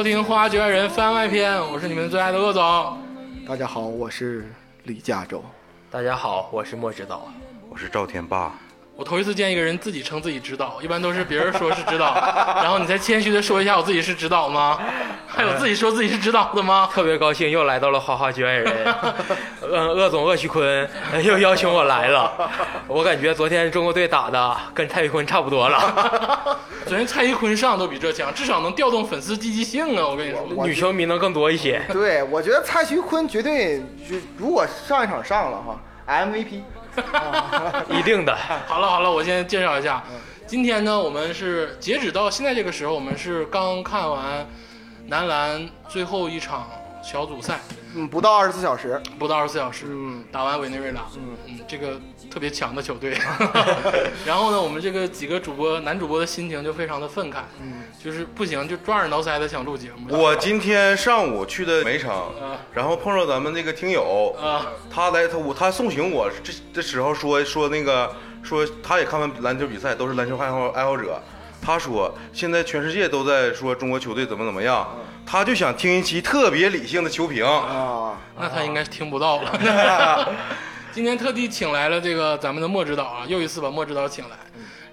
收听《花局爱人》番外篇，我是你们最爱的鄂总。大家好，我是李嘉洲。大家好，我是莫指导。我是赵天霸，我头一次见一个人自己称自己指导，一般都是别人说是指导，然后你再谦虚的说一下我自己是指导吗？还有自己说自己是指导的吗？特别高兴又来到了花花局外人，嗯，鄂总鄂旭坤又邀请我来了。我感觉昨天中国队打的跟蔡徐坤差不多了，昨天蔡徐坤上都比这强，至少能调动粉丝积极性啊！我跟你说，女球迷能更多一些。对，我觉得蔡徐坤绝对就如果上一场上了哈，MVP。一定的。好了好了，我先介绍一下，今天呢，我们是截止到现在这个时候，我们是刚看完男篮最后一场小组赛，嗯，不到二十四小时。不到二十四小时，嗯。打完委内瑞拉，嗯。嗯，这个特别强的球队。然后呢，我们这个几个主播男主播的心情就非常的愤慨，嗯，就是不行，就抓耳挠腮的想录节目。我今天上午去的梅场啊，然后碰到咱们那个听友，啊，他来他我他送行我这这时候说说那个说他也看完篮球比赛，都是篮球爱好爱好者。他说现在全世界都在说中国球队怎么怎么样，他就想听一期特别理性的球评。啊，那他应该是听不到了。今天特地请来了这个咱们的莫指导啊，又一次把莫指导请来，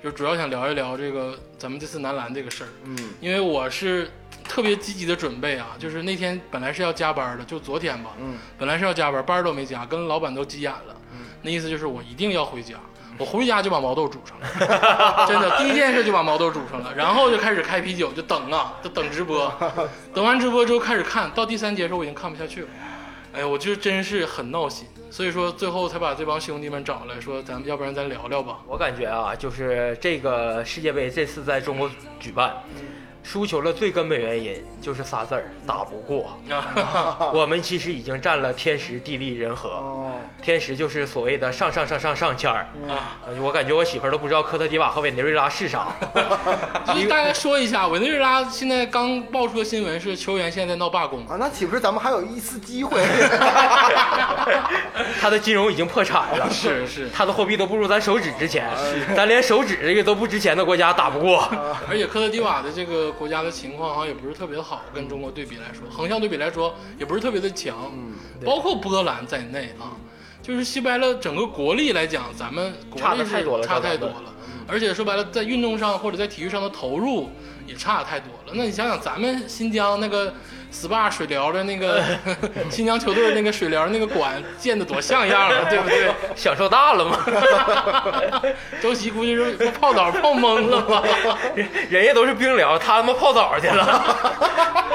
就主要想聊一聊这个咱们这次男篮这个事儿。嗯，因为我是特别积极的准备啊，就是那天本来是要加班的，就昨天吧，嗯，本来是要加班，班儿都没加，跟老板都急眼了，那意思就是我一定要回家，我回家就把毛豆煮上了，真的，第一件事就把毛豆煮上了，然后就开始开啤酒，就等啊，就等直播，等完直播之后开始看到第三节的时候我已经看不下去了，哎呀，我就真是很闹心，所以说最后才把这帮兄弟们找来说，咱们要不然咱聊聊吧，我感觉啊，就是这个世界杯这次在中国举办，输球的最根本原因就是仨字儿：打不过。啊，我们其实已经占了天时地利人和。哦，天时就是所谓的上上上上上签儿。我感觉我媳妇儿都不知道科特迪瓦和委内瑞拉是啥。就是大家说一下，委内瑞拉现在刚爆出的新闻是球员现在在闹罢工。啊，那岂不是咱们还有一丝机会？他的金融已经破产了，是是，他的货币都不如咱手指值钱，咱连手指这个都不值钱的国家打不过。而且科特迪瓦的这个国家的情况好像也不是特别好，跟中国对比来说，横向对比来说也不是特别的强，嗯，包括波兰在内啊，就是西白了整个国力来讲，咱们国差力是得太多了差太多了，而且说白了，在运动上或者在体育上的投入也差太多了。那你想想，咱们新疆那个 SPA 水疗的那个 新疆球队那个水疗那个馆建的多像样啊，对不对？享受大了吗？周琦估计是泡澡泡懵了吧？人人家都是冰疗，他他妈泡澡去了。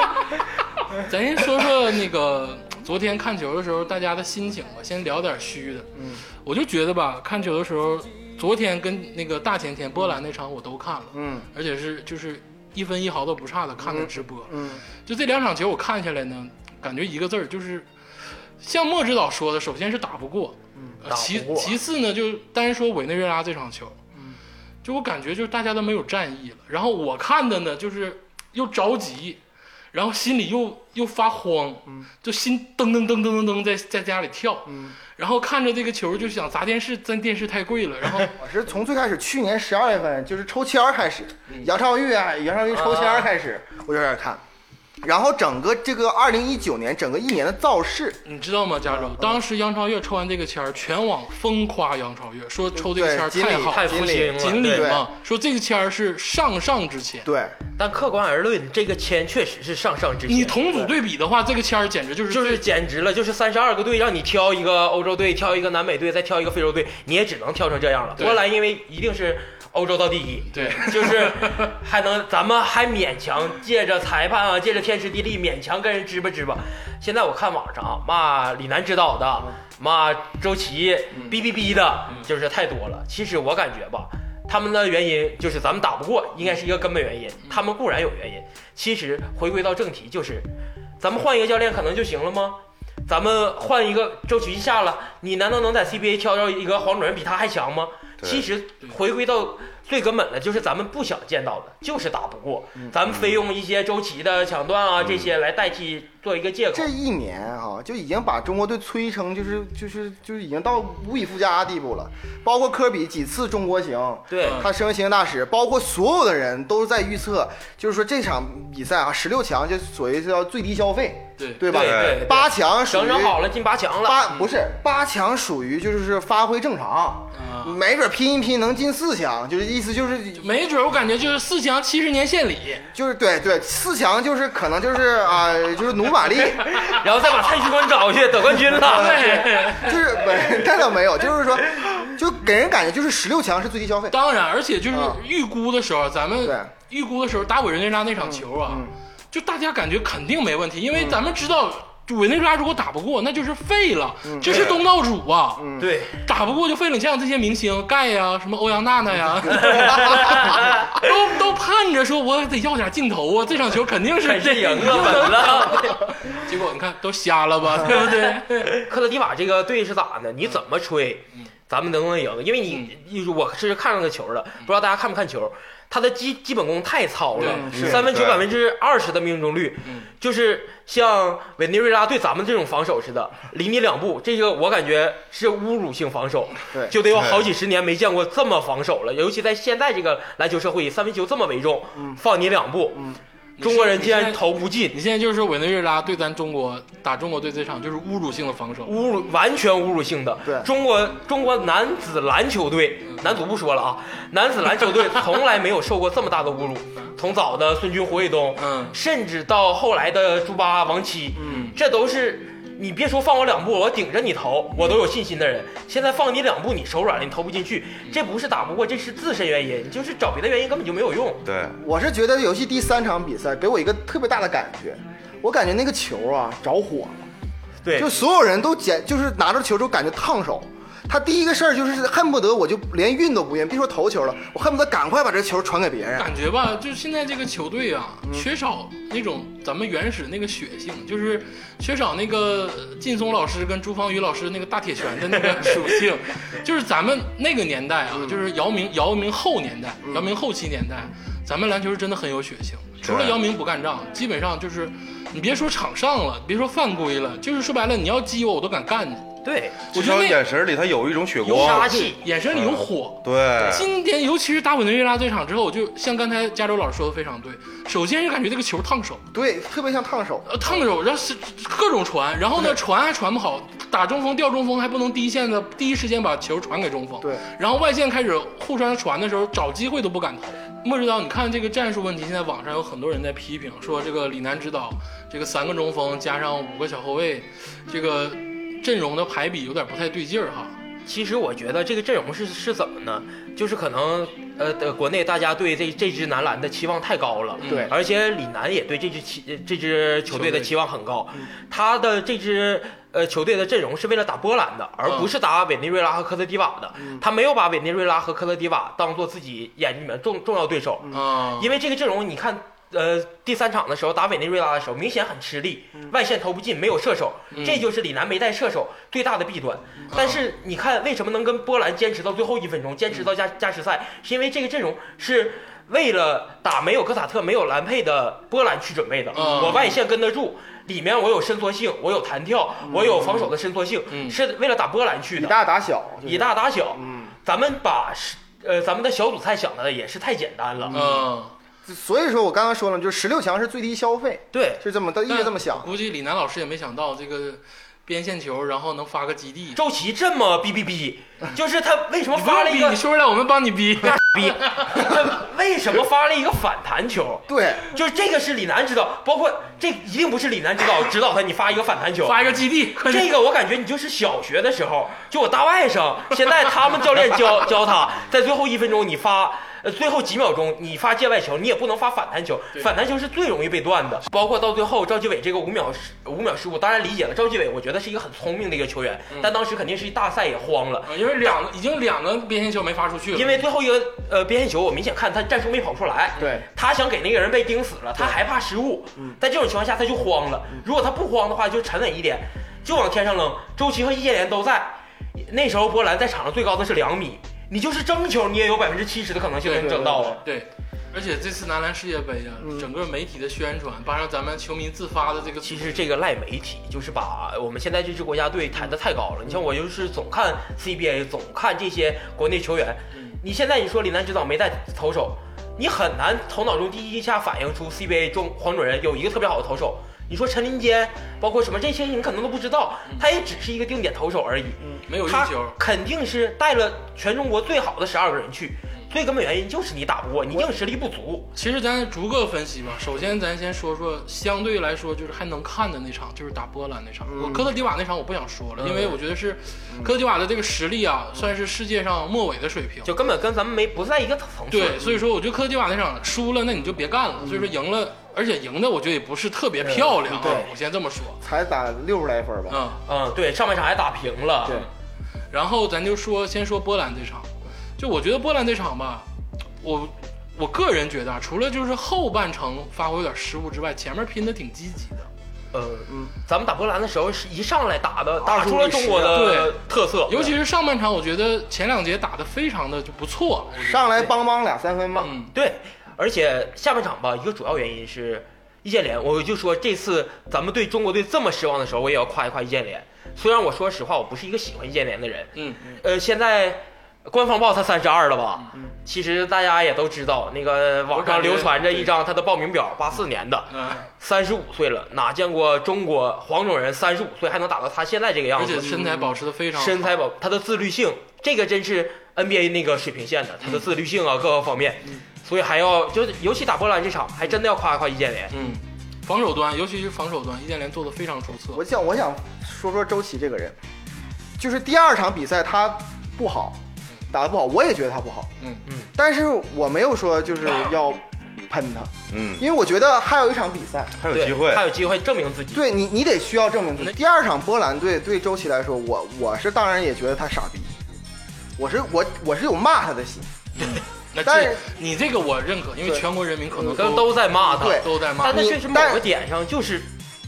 咱先说说那个昨天看球的时候大家的心情吧，先聊点虚的。嗯，我就觉得吧，看球的时候，昨天跟那个大前天波兰那场我都看了，嗯。而且是就是一分一毫都不差的看的直播。嗯就这两场球我看下来呢，感觉一个字儿就是，像莫指导说的，首先是打不过，嗯其过。其次呢，就单说委内瑞拉这场球，就我感觉就是大家都没有战意了。然后我看的呢，就是又着急，然后心里又又发慌，就心噔噔噔噔噔噔在在家里跳，嗯，然后看着这个球就想砸电视，咱电视太贵了，然后 我是从最开始去年十二月份就是抽签儿开始，杨超越啊，杨超越抽签儿开始，我就开始看。然后整个这个二零一九年整个一年的造势，你知道吗，加州？当时杨超越抽完这个签儿，全网疯夸杨超越，说抽这个签儿太好，太福星了，锦鲤嘛，说这个签儿是上上之签。对，但客观而论，这个签确实是上上之签。你同组对比的话，这个签儿简直就是就是简直了，就是三十二个队让你挑一个欧洲队，挑一个南美队，再挑一个非洲队，你也只能挑成这样了。对波兰因为一定是欧洲到第一，对，就是 还能咱们还勉强借着裁判啊，借着天时地利勉强跟人支吧支吧。现在我看网上啊骂李楠指导的，骂周琦，哔哔哔的，就是太多了。其实我感觉吧。他们的原因就是咱们打不过，应该是一个根本原因。他们固然有原因，其实回归到正题，就是咱们换一个教练可能就行了吗？咱们换一个周琦下了，你难道能在 CBA 挑着一个黄种人比他还强吗？其实回归到最根本的就是咱们不想见到的，就是打不过，咱们非用一些周琦的抢断啊这些来代替做一个借口。这一年啊，就已经把中国队吹成就是就是就是已经到无以复加的地步了。包括科比几次中国行，对他身为行政大使，包括所有的人都在预测，就是说这场比赛啊，十六强就所谓叫最低消费，对对吧？对对对八强属于整整好了进八强了，八不是八强属于就是发挥正常，啊没准拼一拼能进四强，就是意思就是没准儿我感觉就是四强七十年献礼，就是对对四强就是可能就是啊、就是努马力，然后再把蔡徐坤找去得冠军了。对，就是不是那倒没有，就是说就给人感觉就是十六强是最低消费，当然，而且就是啊预估的时候，咱们预估的时候打委内瑞拉那场球啊，就大家感觉肯定没问题，因为咱们知道。就委内瑞拉如果打不过，那就是废了，这是东道主啊！对，打不过就废了。你像这些明星盖呀、什么欧阳娜娜呀，都都盼着说，我得要点镜头啊！这场球肯定是 这赢了 稳了。结果你看都瞎了吧，对不对？克罗地瓦这个队是咋的？你怎么吹，咱们能不能赢？因为你，你我是看上个球了，不知道大家看不看球？他的基基本功太糙了，是三分球百分之二十的命中率，就是像委内瑞拉对咱们这种防守似的，离你两步，这个我感觉是侮辱性防守，对就得有好几十年没见过这么防守了，尤其在现在这个篮球社会，三分球这么为重，放你两步，中国人竟然投不进，你现在就是说委内瑞拉对咱中国打中国队这场就是侮辱性的防守，侮辱，完全侮辱性的。对中国中国男子篮球队，男足不说了啊，男子篮球队从来没有受过这么大的侮辱。从早的孙军、胡卫东，嗯甚至到后来的朱巴、王七，嗯，这都是。你别说放我两步，我顶着你投，我都有信心的人。现在放你两步，你手软了，你投不进去，这不是打不过，这是自身原因，你就是找别的原因根本就没有用。对，我是觉得游戏第三场比赛给我一个特别大的感觉，我感觉那个球啊着火了，对就所有人都捡，就是拿着球之后感觉烫手。他第一个事儿就是恨不得我就连运都不运，别说投球了，我恨不得赶快把这球传给别人。感觉吧，就是现在这个球队啊，缺少那种咱们原始那个血性，就是缺少那个劲松老师跟朱芳雨老师那个大铁拳的那个 属性，就是咱们那个年代啊，就是姚明姚明后年代，姚明后期年代，咱们篮球是真的很有血性。除了姚明不干仗，基本上就是你别说场上了，别说犯规了，就是说白了，你要激我，我都敢干你。对，至少我觉得那眼神里他有一种血有光杀。气。眼神里有火，对，今天尤其是打委内瑞拉这场之后，就像刚才加州老师说的非常对。首先是感觉这个球烫手，对，特别像烫手。呃，烫手，然后是各种传，然后呢传还传不好，打中锋掉中锋还不能第一线的第一时间把球传给中锋，对，然后外线开始互相传的时候找机会都不敢投。莫指导，你看这个战术问题，现在网上有很多人在批评说这个李楠指导这个三个中锋加上五个小后卫，这个阵容的排比有点不太对劲儿哈。其实我觉得这个阵容是是怎么呢？就是可能呃的国内大家对这这支男篮的期望太高了，对。而且李楠也对这支期呃这支球队的期望很高，他的这支呃球队的阵容是为了打波兰的，而不是打委内瑞拉和科特迪瓦的，他没有把委内瑞拉和科特迪瓦当做自己眼里面重重要对手，啊，因为这个阵容，你看，呃，第三场的时候打委内瑞拉的时候，明显很吃力，外线投不进，没有射手，这就是李楠没带射手最大的弊端。但是你看，为什么能跟波兰坚持到最后一分钟，坚持到加加时赛，是因为这个阵容是。为了打没有科萨特、没有兰佩的波兰去准备的，嗯我外线跟得住，里面我有伸缩性，我有弹跳，我有防守的伸缩性，嗯是为了打波兰去的以。大打小，就是以大打小，嗯，咱们把是呃咱们的小组赛想的也是太简单了。嗯，所以说我刚刚说了，就是十六强是最低消费，对，是这么他一直这么想。估计李楠老师也没想到这个边线球，然后能发个基地。周琦这么逼逼逼，就是他为什么发了一个你说出来我们帮你逼。逼？他为什么发了一个反弹球？对，就是这个是李楠指导，包括这一定不是李楠指导指导他，你发一个反弹球。发一个基地，这个我感觉你就是小学的时候，就我大外甥，现在他们教练教教他，在最后一分钟你发，呃，最后几秒钟你发界外球，你也不能发反弹球，反弹球是最容易被断的。包括到最后赵继伟这个五秒失五秒失误，当然理解了，赵继伟我觉得是一个很聪明的一个球员，但当时肯定是一大赛也慌了。啊因为两个已经两个边线球没发出去了，因为最后一个呃边线球，我明显看他战术没跑出来，对，他想给那个人被盯死了，他害怕失误，在这种情况下他就慌了。如果他不慌的话，就沉稳一点，就往天上扔。周琦和易建联都在，那时候波兰在场上最高的是两米，你就是争球，你也有百分之七十的可能性能争到啊。对，而且这次男篮世界杯啊，嗯整个媒体的宣传，加上咱们球迷自发的这个，其实这个赖媒体，就是把我们现在这支国家队抬得太高了。你像我就是总看 CBA，总看这些国内球员。你现在你说李楠指导没带投手，你很难头脑中第一下反映出 CBA 中黄种人有一个特别好的投手。你说陈林坚，包括什么这些你可能都不知道，他也只是一个定点投手而已。嗯没有一球。肯定是带了全中国最好的十二个人去，最根本原因就是你打不过，你硬实力不足。其实咱逐个分析吧。首先，咱先说说相对来说就是还能看的那场，就是打波兰那场。我科特迪瓦那场我不想说了，因为我觉得是科特迪瓦的这个实力啊，算是世界上末尾的水平。就根本跟咱们没不在一个层次。对，所以说我觉得科特迪瓦那场输了，那你就别干了。所以说赢了，而且赢的我觉得也不是特别漂亮啊对。我先这么说。才打六十来分吧。嗯，嗯，对，上半场还打平了。对，然后咱就说，先说波兰这场，就我觉得波兰这场吧，我我个人觉得啊，除了就是后半程发挥有点失误之外，前面拼的挺积极的。呃，嗯咱们打波兰的时候是一上来打的，打出了中国的特色，尤其是上半场，我觉得前两节打的非常的就不错。上来邦邦俩三分吧。嗯，对，而且下半场吧，一个主要原因是易建联，我就说这次咱们对中国队这么失望的时候，我也要夸一夸易建联。虽然我说实话，我不是一个喜欢易建联的人，嗯，呃，现在官方报他三十二了吧？其实大家也都知道，那个网上流传着一张他的报名表，八四年的，嗯，三十五岁了，哪见过中国黄种人三十五岁还能打到他现在这个样而且子？身材保持的非常好身材保他的自律性，这个真是 NBA 那个水平线的，他的自律性啊各个方面，所以还要就是尤其打波兰这场，还真的要夸一夸易建联。嗯，防守端，尤其是防守端，易建联做的非常出色。我想，我想说说周琦这个人，就是第二场比赛他不好，打得不好，我也觉得他不好，嗯嗯，但是我没有说就是要喷他，嗯，因为我觉得还有一场比赛，还有机会还。有机会证明自己。对你，你得需要证明自己。第二场波兰队对周琦来说，我我是当然也觉得他傻逼，我是我我是有骂他的心，那但是你这个我认可，因为全国人民可能都都在骂他，对都在骂但。他你确实某但个点上就是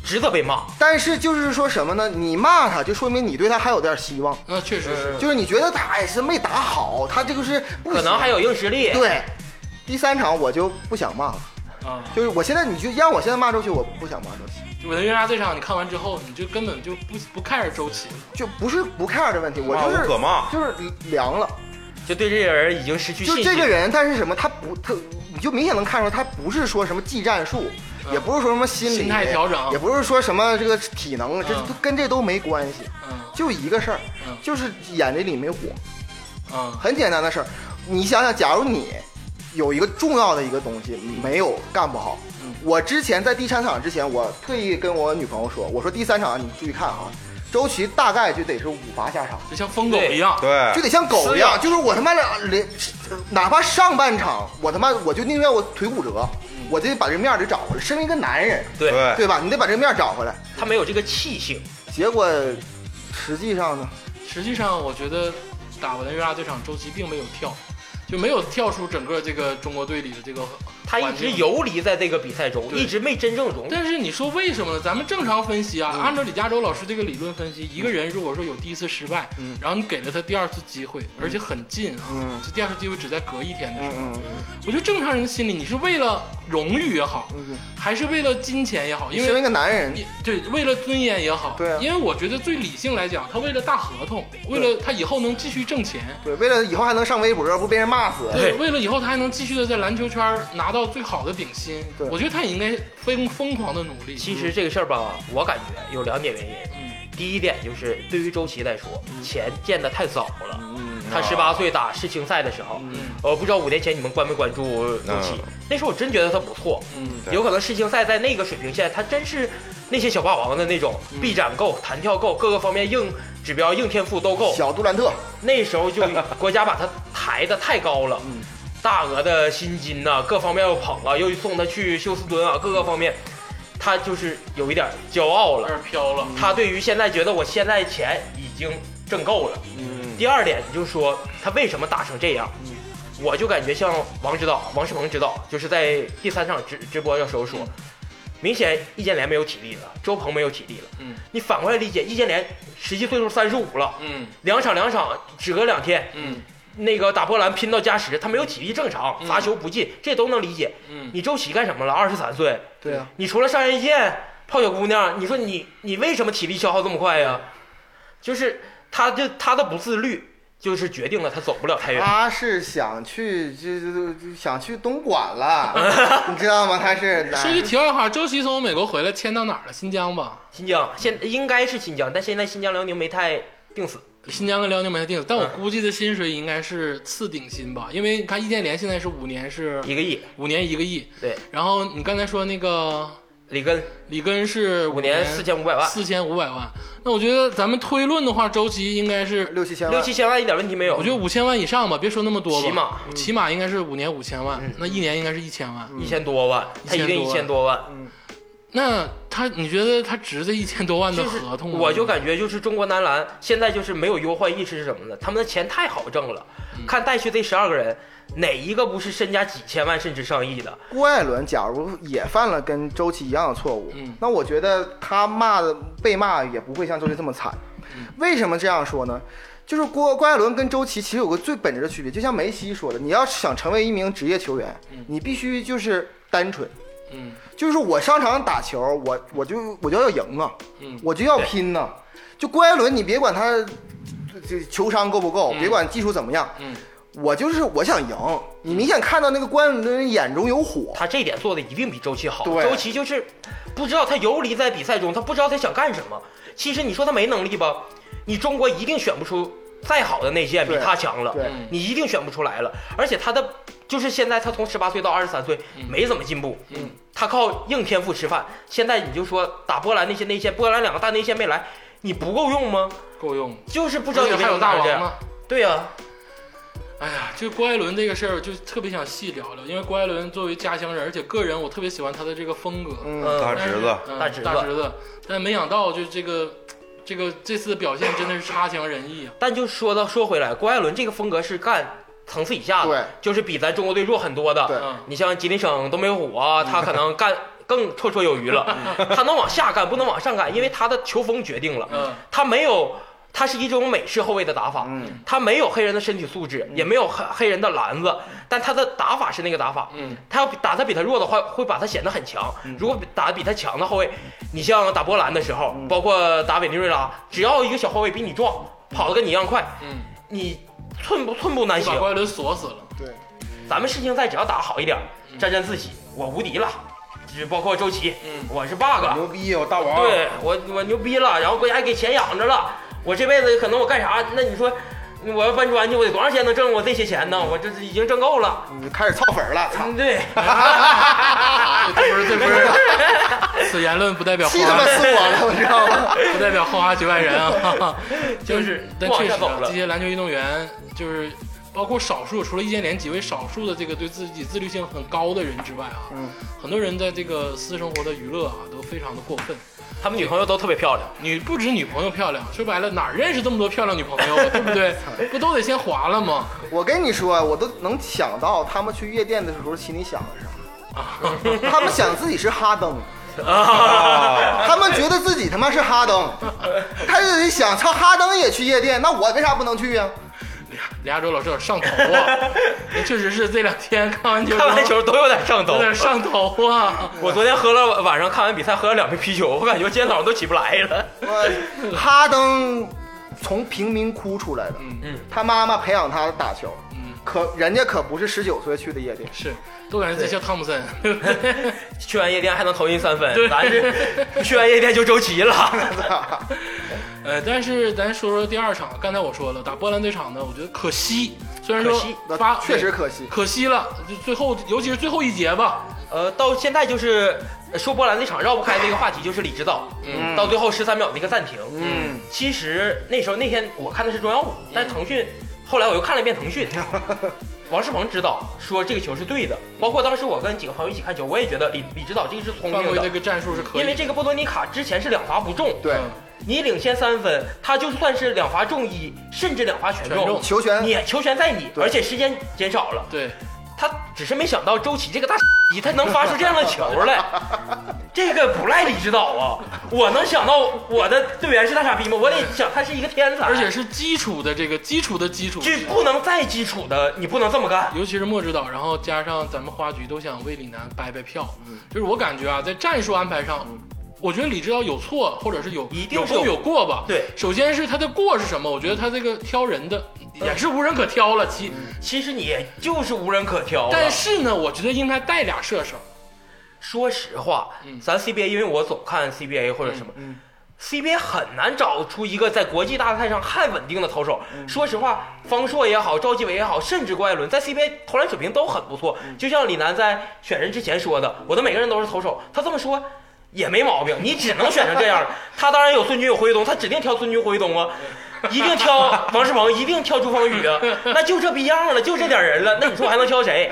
值得被骂。但是就是说什么呢？你骂他，就说明你对他还有点希望，那确实是，就是你觉得他也是没打好，他这个是不可能还有硬实力。对。第三场我就不想骂了，啊，就是我现在你就让我现在骂周琦，我不想骂周琦。委内瑞拉这场你看完之后，你就根本就不不 care 周琦了。就不是不 care 的问题，我骂就是可骂就是凉了。就对这个人已经失去就信心。这个人，他是什么？他不，他你就明显能看出来，他不是说什么技战术，也不是说什么心理心态调整也不是说什么这个体能，这嗯跟这都没关系。嗯就一个事儿嗯，就是眼睛里没火，嗯很简单的事儿。你想想，假如你有一个重要的一个东西没有干不好，嗯我之前在第三场之前，我特意跟我女朋友说，我说第三场你注意看啊，周琦大概就得是五罚下场。就像疯狗一样。对就，得像狗一样，就是我他妈的连，哪怕上半场我他妈我就宁愿我腿骨折，我得把这面儿得找回来。身为一个男人，对对对吧？你得把这面儿找回来。他没有这个气性。结果实际上呢，实际上，我觉得打委内瑞拉这场，周琦并没有跳，就没有跳出整个这个中国队里的这个他一直游离在这个比赛中，一直没真正融入。但是你说为什么呢？咱们正常分析嗯啊，按照李嘉洲老师这个理论分析，一个人如果说有第一次失败，嗯然后你给了他第二次机会，而且很近啊，嗯这第二次机会只在隔一天的时候，嗯我觉得正常人的心理，你是为了荣誉也好，嗯，还是为了金钱也好，因身为为一个男人，对为了尊严也好，对啊因为我觉得最理性来讲，他为了大合同，为了他以后能继续挣钱。对，为了以后还能上微博，不被人骂死。对，为了以后他还能继续的在篮球圈拿到最好的顶薪对，我觉得他也应该疯疯狂的努力。其实这个事儿吧，我感觉有两点原因。嗯。第一点就是对于周琦来说，钱见得太早了。嗯，他十八岁打世青赛的时候，嗯。我不知道五年前你们关没关注周琦。嗯，那时候我真觉得他不错。嗯有可能世青赛在那个水平线，他真是那些小霸王的那种，嗯。臂展够、弹跳够，各个方面硬指标、硬天赋都够。小杜兰特，那时候就国家把他抬得太高了，嗯大额的薪金呐、各方面又捧啊，又送他去休斯敦啊，各个方面，他就是有一点骄傲了。有点飘了。他对于现在觉得我现在钱已经挣够了。嗯。第二点你就是说他为什么打成这样，我就感觉像王指导、王世鹏指导，就是在第三场直直播的时候说，明显易建联没有体力了，周鹏没有体力了。嗯。你反过来理解，易建联实际岁数三十五了，嗯。两场两场只隔两天，嗯那个打波兰拼到加时，他没有体力正常，罚球不进，这都能理解。嗯你周琦干什么了？二十三岁，对啊，你除了上院线泡小姑娘，你说你你为什么体力消耗这么快呀？就是他就他的不自律，就是决定了他走不了太远。他是想去就就就想去东莞了，你知道吗？他是说句题外话，周琦从美国回来迁到哪儿了？新疆吧？新疆现应该是新疆，但现在新疆辽宁没太定死。新疆跟辽宁没定，但我估计的薪水应该是次顶薪吧，因为你看易建联现在是五年是一个亿，五年一个亿，对，然后你刚才说那个里根。里根是五年四千五百万，四千五百万，那我觉得咱们推论的话，周琦应该是，六七千万，六七千万一点问题没有。我觉得五千万以上吧，别说那么多吧，起码。起码应该是五年五千万，那一年应该是一千万，一千多万，他一定一千多万。那他你觉得他值这一千多万的合同吗？我就感觉就是中国男篮现在就是没有忧患意识是什么呢？他们的钱太好挣了，嗯看带去这十二个人，哪一个不是身家几千万甚至上亿的？郭艾伦假如也犯了跟周琦一样的错误，嗯那我觉得他骂的被骂也不会像周琦这么惨。嗯为什么这样说呢？就是郭郭艾伦跟周琦其实有个最本质的区别，就像梅西说的，你要想成为一名职业球员，你必须就是单纯，嗯就是我上场打球，我我就我就要赢啊，嗯。我就要拼呐、就郭艾伦，你别管他这球商够不够，嗯。别管技术怎么样，嗯。我就是我想赢。你明显看到那个郭艾伦眼中有火，他这点做的一定比周琦好。对。周琦就是不知道他游离在比赛中，他不知道他想干什么。其实你说他没能力吧，你中国一定选不出再好的内线比对。他强了，你一定选不出来了。而且他的就是现在他从十八岁到二十三岁没怎么进步，嗯，他靠硬天赋吃饭。现在你就说打波兰那些内线，波兰两个大内线没来，你不够用吗？够用，就是不知道你还有。大王吗。对呀、哎呀，就郭艾伦这个事儿，就特别想细聊聊，因为郭艾伦作为家乡人，而且个人我特别喜欢他的这个风格，嗯，嗯，大侄子，嗯大侄子大侄子，但没想到就这个这个这次的表现真的是差强人意啊。但就说到说回来，郭艾伦这个风格是干层次以下的，对，就是比咱中国队弱很多的。你像吉林省东北虎啊，他可能干更绰绰有余了。他能往下干，不能往上干，因为他的球风决定了，嗯他没有。他是一种美式后卫的打法，嗯他没有黑人的身体素质，也没有黑黑人的篮子，但他的打法是那个打法。嗯他要打他比他弱的话，会把他显得很强。如果打得比他强的后卫，你像打波兰的时候，包括打委内瑞拉，只要一个小后卫比你壮，跑得跟你一样快，嗯，你寸步寸步难行。就把郭艾伦锁死了。对，咱们世青赛只要打好一点，沾沾自喜，我无敌了。就包括周琦，嗯我是 bug，牛逼，我大王，对我我牛逼了，然后国家还给钱养着了，我这辈子可能我干啥？那你说我要搬砖去，我得多长时间能挣我这些钱呢？我这是已经挣够了。你开始操粉了，操！嗯，对，这不是这不是，此言论不代表气他妈死我了，你知道吗？不代表后花局外人啊。就是但确实这些篮球运动员就是。包括少数，除了易建联几位少数的这个对自己自律性很高的人之外啊，嗯很多人在这个私生活的娱乐啊都非常的过分。他们女朋友都特别漂亮。女不止女朋友漂亮，说白了哪儿认识这么多漂亮女朋友啊，对不对？不都得先划了吗？我跟你说，我都能想到他们去夜店的时候心里想的是啥。他们想自己是哈登，他们觉得自己他妈是哈登，他就得想，操，哈登也去夜店，那我为啥不能去呀？李亚洲老师有点上头啊，确实是这两天看完球，看完球都有点上头有。点上头啊。我昨天喝了晚上看完比赛喝了两瓶啤酒，我感觉今天早上都起不来了。哈登从贫民窟出来的，嗯嗯他妈妈培养他打球，嗯，可人家可不是十九岁去的夜店。是，都感觉自己像汤姆森，对不对？去完夜店还能投进三分对，咱是去完夜店就周琦了。呃，但是咱说说第二场，刚才我说了，打波兰这场呢，我觉得可惜，虽然说可惜发确实可惜。可惜了，就最后尤其是最后一节吧，呃，到现在就是呃说波兰那场绕不开的一个话题，就是李指导，嗯到最后十三秒的一个暂停。嗯，其实那时候那天我看的是中央五，但腾讯后来我又看了一遍腾讯。王世鹏指导说这个球是对的，包括当时我跟几个朋友一起看球，我也觉得李李指导这个是聪明的，犯规这个战术是可以，因为这个波多尼卡之前是两罚不中，对，嗯你领先三分，他就算是两罚中一，甚至两罚全中。全中，球权。你球权在你，而且时间减少了。对，他只是没想到周琦这个大他能发出这样的球来，这个不赖李指导啊！我能想到我的队员是大傻逼吗？我得想他是一个天才，而且是基础的这个基础的基础，这不能再基础的，你不能这么干。尤其是莫指导，然后加上咱们花局都想为李楠掰掰票，就是我感觉啊，在战术安排上，我觉得李指导有错，或者是有一定是有有过吧。对首先是他的过是什么？我觉得他这个挑人的也是无人可挑了，其其实你就是无人可挑了。但是呢，我觉得应该带俩射手。说实话，嗯咱 CBA，因为我总看 CBA 或者什么、CBA 很难找出一个在国际大赛上还稳定的投手。说实话，方硕也好，赵继伟也好，甚至郭艾伦在 CBA 投篮水平都很不错。就像李楠在选人之前说的，我的每个人都是投手，他这么说。也没毛病，你只能选成这样。他当然有孙军有霍卫东，他指定挑孙军霍卫东啊，一定挑王世鹏，一定挑朱芳雨啊，那就这逼样了，就这点人了，那你说我还能挑谁？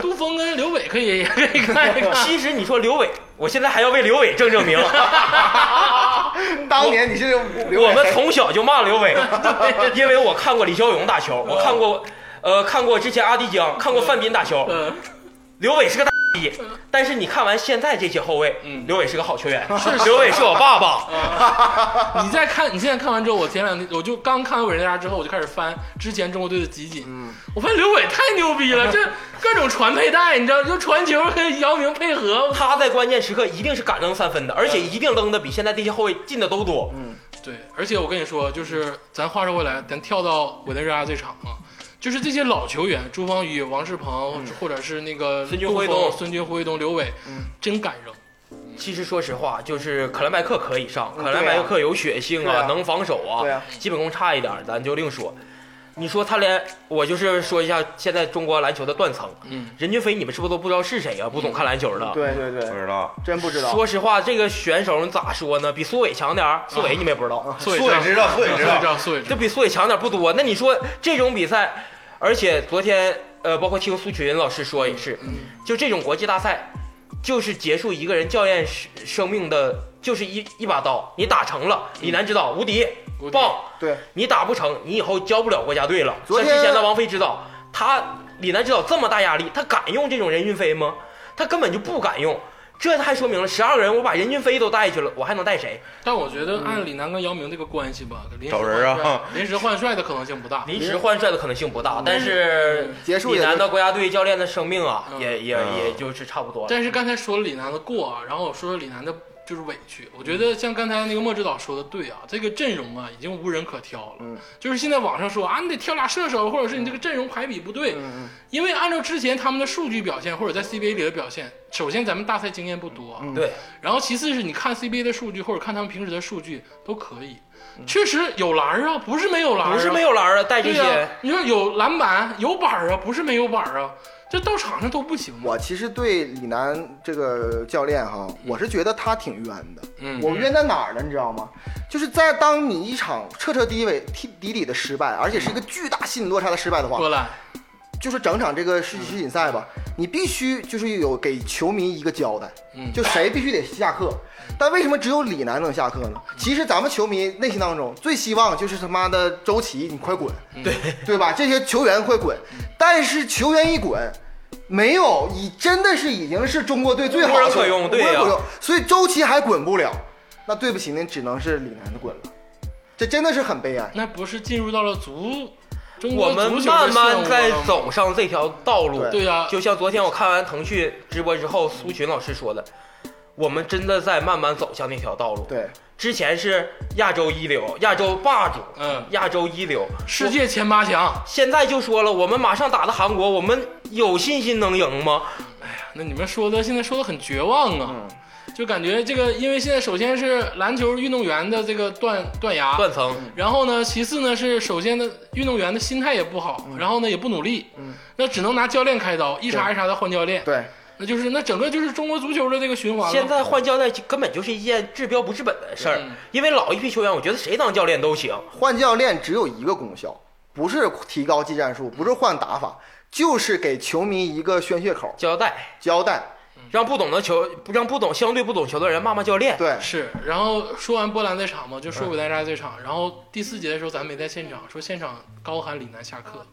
杜峰跟刘伟可以也可以看一看。其实你说刘伟，我现在还要为刘伟正正名。当年你是刘伟我们从小就骂刘伟，因为我看过李霄勇打球，我看过，呃，看过之前阿迪江，看过范斌打球。嗯，刘伟是个大逼，但是你看完现在这些后卫，嗯刘伟是个好球员，是刘伟是我爸爸。你再看，你现在看完之后，我前两天我就刚看完《伟人家》之后，我就开始翻之前中国队的集锦。嗯我发现刘伟太牛逼了，这各种传配带，你知道，就传球跟姚明配合。他在关键时刻一定是敢扔三分的，而且一定扔的比现在这些后卫进的都多。对，而且我跟你说，就是咱话说回来，咱跳到委内瑞拉这场啊，就是这些老球员，朱芳雨、王仕鹏，或者是那个孙军杜霍卫东孙军、霍卫东、刘伟，真敢扔。其实说实话，就是可兰麦克可以上，嗯可兰麦克有血性啊能防守啊。基本功差一点咱就另说。你说他连我就是说一下现在中国篮球的断层，嗯，任骏飞你们是不是都不知道是谁啊、不懂看篮球的。对对对，不知道。真不知道。说实话，这个选手你咋说呢？比苏伟强点儿，苏伟你们也不知道，苏伟苏伟知道苏伟知道苏伟知道，苏伟知就。比苏伟强点儿不多。那你说这种比赛，而且昨天呃，包括听苏群老师说也是，就这种国际大赛，就是结束一个人教练生生命的，就是一一把刀，你打成了，李楠指导无敌棒，对，你打不成，你以后教不了国家队了。像之前的王菲指导，他李楠指导这么大压力，他敢用这种任骏飞吗？他根本就不敢用。这还说明了十二个人，我把任骏飞都带去了，我还能带谁？但我觉得按李楠跟姚明这个关系吧，临时找人啊换帅临时换帅的可能性不大。临时换帅的可能性不大，但是李楠的国家队教练的生命啊，嗯也也嗯也就是差不多了。但是刚才说了李楠的过啊，然后我说说李楠的就是委屈。我觉得像刚才那个莫指导说的对啊，这个阵容啊已经无人可挑了。嗯，就是现在网上说啊，你得挑俩射手，或者是你这个阵容排比不对。嗯因为按照之前他们的数据表现，或者在 CBA 里的表现，首先咱们大赛经验不多，嗯对，然后其次是你看 CBA 的数据或者看他们平时的数据都可以，嗯确实有篮儿啊，不是没有篮儿、啊，不是没有篮儿啊，带这对呀、些。你说有篮板有板儿啊，不是没有板儿啊，这到场上都不行啊。我其实对李楠这个教练哈，我是觉得他挺冤的。嗯我冤在哪儿呢？你知道吗？就是在当你一场彻彻底底底底的失败，而且是一个巨大心理落差的失败的话，波兰，就是整场这个世世锦赛吧，你必须就是有给球迷一个交代，嗯就谁必须得下课。但为什么只有李楠能下课呢？其实咱们球迷内心当中最希望就是他妈的周琦，你快滚，对 对吧？这些球员快滚。但是球员一滚，没有，已真的是已经是中国队最好的无人可用对呀所以周琦还滚不了，那对不起，那只能是李楠的滚了。这真的是很悲哀。那不是进入到了足中国我们足球的慢慢在走上这条道路。对呀、就像昨天我看完腾讯直播之后，苏群老师说的，我们真的在慢慢走向那条道路。，对，之前是亚洲一流、亚洲霸主，嗯。亚洲一流，世界前八强。现在就说了，我们马上打的韩国，我们有信心能赢吗？哎呀那你们说的现在说的很绝望啊，嗯。就感觉这个，因为现在首先是篮球运动员的这个断断崖，断层，然后呢，其次呢是首先的运动员的心态也不好，然后呢也不努力，嗯。那只能拿教练开刀，一茬一茬的换教练，对，那就是那整个就是中国足球的这个循环。现在换教练根本就是一件治标不治本的事儿嗯。因为老一批球员，我觉得谁当教练都行。换教练只有一个功效，不是提高技战术，不是换打法，就是给球迷一个宣泄口，交代，交代。让不懂的球，让不懂相对不懂球的人骂骂教练。对，是，然后说完波兰这场嘛，就说委内瑞拉这场，然后第四节的时候咱没在现场，说现场高喊李楠下课，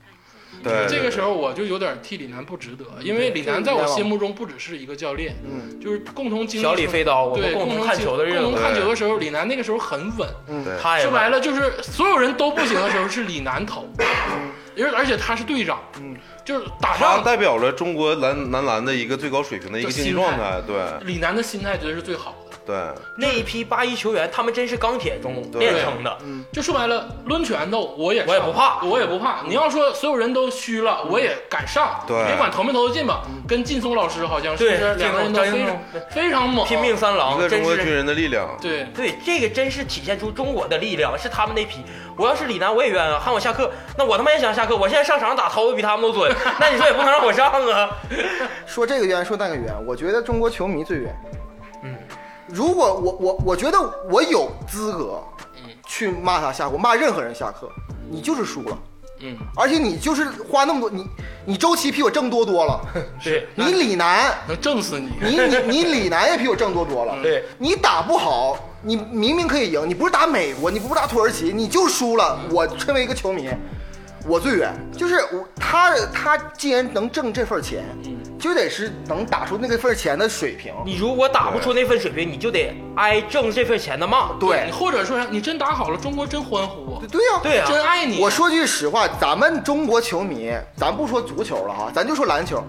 对这个时候我就有点替李楠不值得，因为李楠在我心目中不只是一个教练，嗯。就是共同经历小李飞刀，对共同看球的共同看球的时候，李楠那个时候很稳。嗯。说白了就是所有人都不行的时候是李楠投，而而且他是队长，嗯，就是打他仗代表了中国男男篮的一个最高水平的一个竞技状态，对。李楠的心态绝对是最好的。对，那一批八一球员，他们真是钢铁中对炼成的。就说白了，抡拳头我也我也不怕我也不怕。你要说所有人都虚了，我也敢上，对别管投没投得进吧。跟劲松老师好像是两个人都非常非常猛，拼命三郎，中国军是人的力量。对。对这个真是体现出中国的力量，是他们那批。我要是李楠，我也冤啊，喊我下课，那我他妈也想下课。我现在上场打投的比他们都准，那你说也不能让我上啊。说这个冤，说那个冤，我觉得中国球迷最冤。嗯，如果我我我觉得我有资格，嗯。去骂他下课，骂任何人下课，你就是输了，嗯，而且你就是花那么多，你你周琦比我挣多多了，对。你李楠，能挣死你。你你你李楠也比我挣多多了，对，你打不好，你明明可以赢，你不是打美国，你不是打土耳其，你就输了。我身为一个球迷，我最远，就是我他他既然能挣这份钱，就得是能打出那个份钱的水平。你如果打不出那份水平，你就得挨挣这份钱的骂。对或者说啥，你真打好了，中国真欢呼啊，对呀、对呀，真爱你。我说句实话，咱们中国球迷，咱不说足球了哈，咱就说篮球，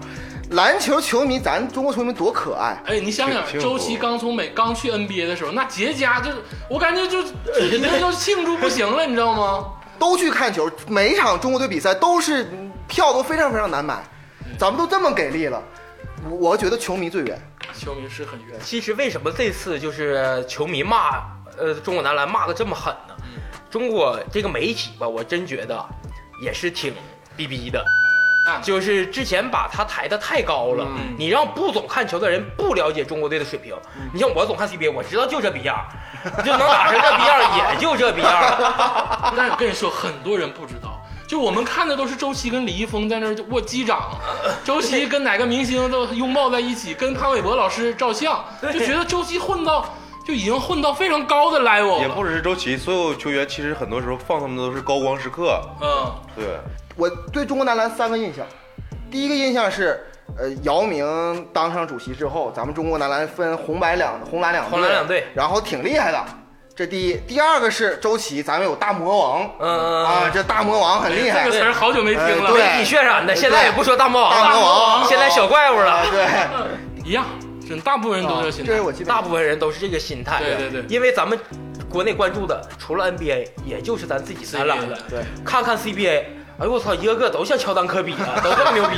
篮球球迷，咱中国球迷多可爱。哎，你想想，周琦刚从美刚去 NBA 的时候，那结痂就是，我感觉就 就已经要庆祝不行了，你知道吗？都去看球，每一场中国队比赛都是嗯票都非常非常难买，咱们都这么给力了，我我觉得球迷最冤。球迷是很冤。其实为什么这次就是球迷骂呃中国男篮骂的这么狠呢？中国这个媒体吧，我真觉得也是挺逼逼的。啊就是之前把他抬得太高了，嗯你让不总看球的人不了解中国队的水平。你像我总看 CBA，我知道就这逼样，就能打成这逼样，也就这逼样。但是我跟你说，很多人不知道，就我们看的都是周琦跟李易峰在那儿握击掌，周琦跟哪个明星都拥抱在一起，跟潘玮柏老师照相，就觉得周琦混到就已经混到非常高的 level 了。也不只是周琦，所有球员其实很多时候放他们都是高光时刻。嗯，对，我对中国男篮三个印象，第一个印象是，呃，姚明当上主席之后，咱们中国男篮分红白两红蓝两队，红蓝两队。然后挺厉害的，这第一。第二个是周琦，咱们有大魔王，嗯啊，这大魔王很厉害。这个，词儿好久没听对。媒体渲染的，现在也不说大魔王了，大魔王。现在小怪物啊了。对，一样，真大部分人都这心态这是。我记得大部分人都是这个心态。对对对因为咱们国内关注的除了 NBA，也就是咱自己男篮了。对，看看 CBA，哎呦我操，一个个都像乔丹、科比啊，都这么 牛逼。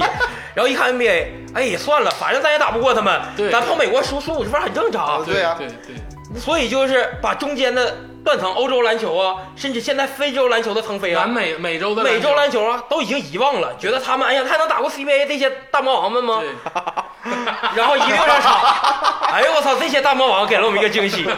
然后一看 NBA，哎也算了，反正咱也打不过他们，对咱碰美国输输五十分很正常。对呀对对，所以就是把中间的断层，欧洲篮球啊，甚至现在非洲篮球的腾飞啊南。美美洲的美洲篮篮球啊，都已经遗忘了，觉得他们哎呀，他还能打过 CBA 这些大魔王们吗？对，然后一溜上场，哎呦我操，这些大魔王给了我们一个惊喜，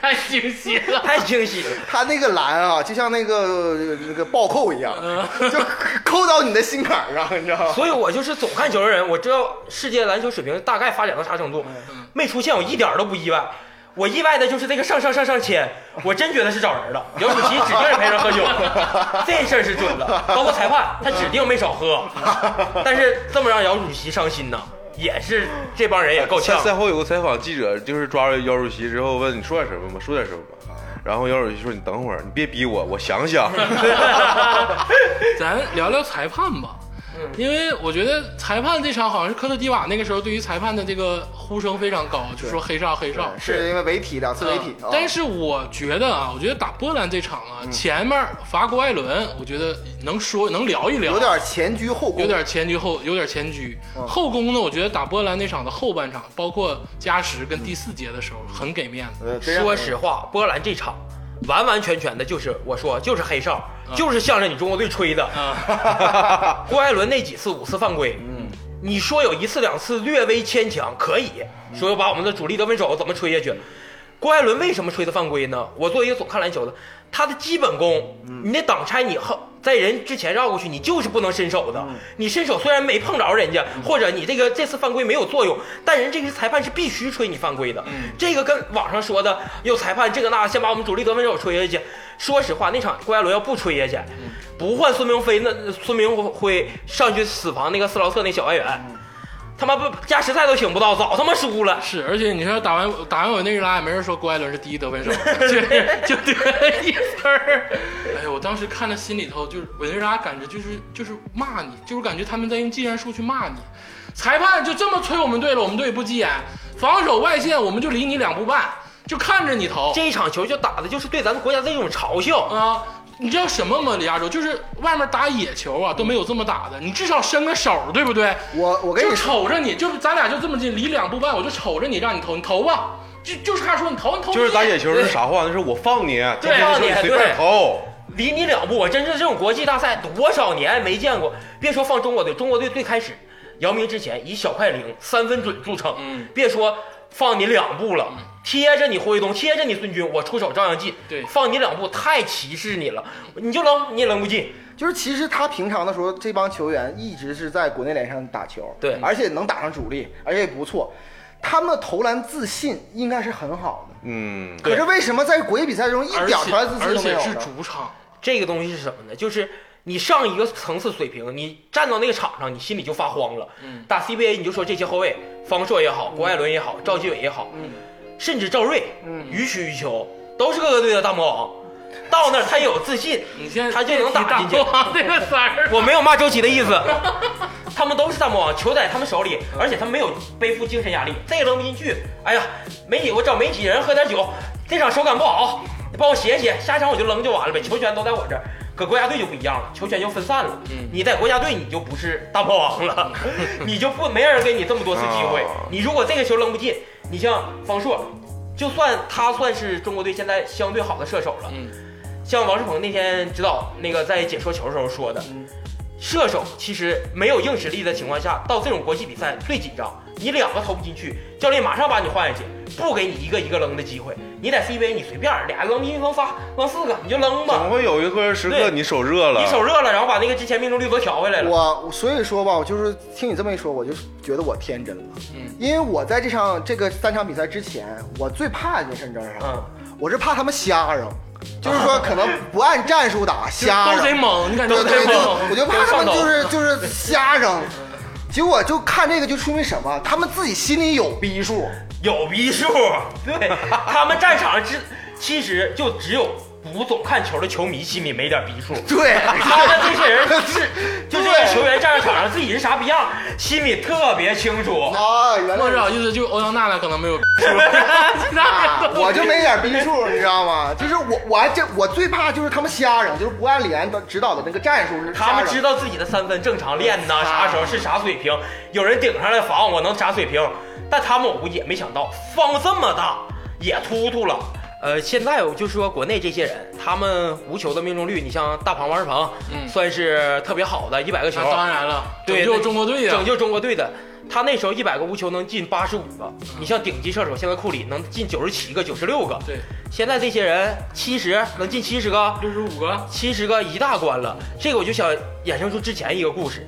太惊喜了。太惊喜了。他那个篮啊，就像那个那个暴扣一样，就扣到你的心坎上，你知道吗？所以我就是总看球的人，我知道世界篮球水平大概发展到啥程度，没出现我一点都不意外。我意外的就是这个上上上上签，我真觉得是找人了。姚主席指定是陪人喝酒，这事儿是准的。包括裁判，他指定没少喝。但是这么让姚主席伤心呢，也是这帮人也够呛。赛赛后有个采访记者，就是抓着姚主席之后问你说点什么吗？说点什么吧。然后姚主席说：“你等会儿，你别逼我，我想想。咱聊聊裁判吧，因为我觉得裁判这场好像是科特迪瓦那个时候对于裁判的这个呼声非常高，就说黑哨黑哨。是因为违体两次违体但是我觉得啊，我觉得打波兰这场啊，前面罚郭艾伦，我觉得能说能聊一聊，有点前居后攻，有点前居后，有点前居。后攻呢，我觉得打波兰那场的后半场，包括加时跟第四节的时候，很给面子。说实话，波兰这场完完全全的就是我说就是黑哨，就是向着你中国队吹的。啊，郭艾伦那几次五次犯规，嗯，你说有一次两次略微牵强可以，说要把我们的主力得分手怎么吹下去？郭艾伦为什么吹他犯规呢？我作为一个总看篮球的，他的基本功，你那挡拆你后在人之前绕过去，你就是不能伸手的。你伸手虽然没碰着人家，或者你这个这次犯规没有作用，但人这个裁判是必须吹你犯规的。这个跟网上说的有裁判这个那先把我们主力得分手吹下去。说实话，那场郭艾伦要不吹下去，不换孙明飞，那孙明辉上去死防那个斯劳特那小外援。他妈不加时赛都请不到，早他妈输了。是，而且你说打完打完委内瑞拉，也没人说郭艾伦是第一得分手，就就得了一分儿。哎呦，我当时看着心里头就是委内瑞拉，感觉就是就是骂你，就是感觉他们在用技战术去骂你。裁判就这么催我们队了，我们队不急眼，防守外线我们就离你两步半，就看着你投这一场球就打的就是对咱们国家的一种嘲笑。啊。你知道什么吗？李亚洲就是外面打野球啊都没有这么打的，你至少伸个手，对不对？我我跟就你说，瞅着你，就是咱俩就这么近，离两步半，我就瞅着你，让你投，你投吧。就就是他说你投，你投。就是打野球是啥话？那是我放你，对放你随便投。离你两步，我真是这种国际大赛多少年没见过。别说放中国队，中国队最开始姚明之前以小快灵三分准著称，嗯别说放你两步了，贴着你霍卫东，贴着你孙军，我出手照样进。对放你两步太歧视你了，你就扔你也扔不进。就是其实他平常的时候，这帮球员一直是在国内联上打球，对而且能打上主力，而且也不错。他们的投篮自信应该是很好的，嗯，可是为什么在国际比赛中一点投篮自信而且是都没有呢？主场，这个东西是什么呢？就是你上一个层次水平，你站到那个场上，你心里就发慌了。嗯打 CBA 你就说这些后卫，方硕也好，郭艾伦也好，赵继伟也好，嗯甚至赵睿，嗯予取予求，都是各个队的大魔王。到那儿他有自信，你现在他就能打进去大魔王这个词儿。我没有骂周琦的意思，他们都是大魔王，球在他们手里，而且他们没有背负精神压力，这个扔不进去。哎呀，媒体我找媒体人喝点酒，这场手感不好，你帮我写写，下一场我就扔就完了呗，球权都在我这儿。搁国家队就不一样了，球权就分散了。嗯你在国家队你就不是大魔王了，你就不没人给你这么多次机会啊。你如果这个球扔不进，你像方硕，就算他算是中国队现在相对好的射手了，嗯像王世鹏那天指导那个在解说球的时候说的，射手其实没有硬实力的情况下，到这种国际比赛最紧张，你两个投不进去，教练马上把你换下去，不给你一个一个扔的机会。你在 CBA 你随便俩扔进去扔仨扔四个你就扔吧总，会有一个时刻你手热了，你手热了，然后把那个之前命中率都调回来了。我所以说吧，我就是听你这么一说，我就觉得我天真了。嗯，因为我在这场这个三场比赛之前，我最怕一件事，你知道是啥？嗯，我是怕他们瞎扔，就是说可能不按战术打，瞎都贼扔。猛，你感觉对对对，都贼猛。我就怕他们就是 就是瞎扔。结果就看这个就说明什么？他们自己心里有逼数。有逼数，对 他们战场上只其实就只有不总看球的球迷心里没点逼数。对，他们这些人是，就这些球员站在场上自己是啥逼样，心里特别清楚。啊，原来不好意思，就欧阳娜娜可能没有 我就没点逼数，你知道吗？就是我，我还这我最怕就是他们瞎扔，就是不按李安的指导的那个战术是他们知道道自己的三分正常练呐，啥时候是啥水平，有人顶上来防我能啥水平，但他们我估计也没想到方这么大也突突了。呃，现在我就说国内这些人，他们无球的命中率，你像大鹏王世鹏，嗯算是特别好的，一百个球，那当然了，对，拯救中国队呀拯！救中国队的。他那时候一百个无球能进八十五个，你像顶级射手，现在库里能进九十七个、九十六个。对，现在这些人七十能进七十个，六十五个，七十个一大关了。这个我就想衍生出之前一个故事，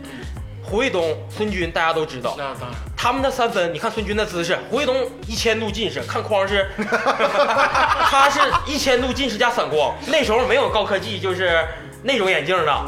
胡卫东、孙军大家都知道，那当然。他们的三分，你看孙军的姿势，胡卫东一千度近视，看框是，他是一千度近视加散光。那时候没有高科技，就是那种眼镜的，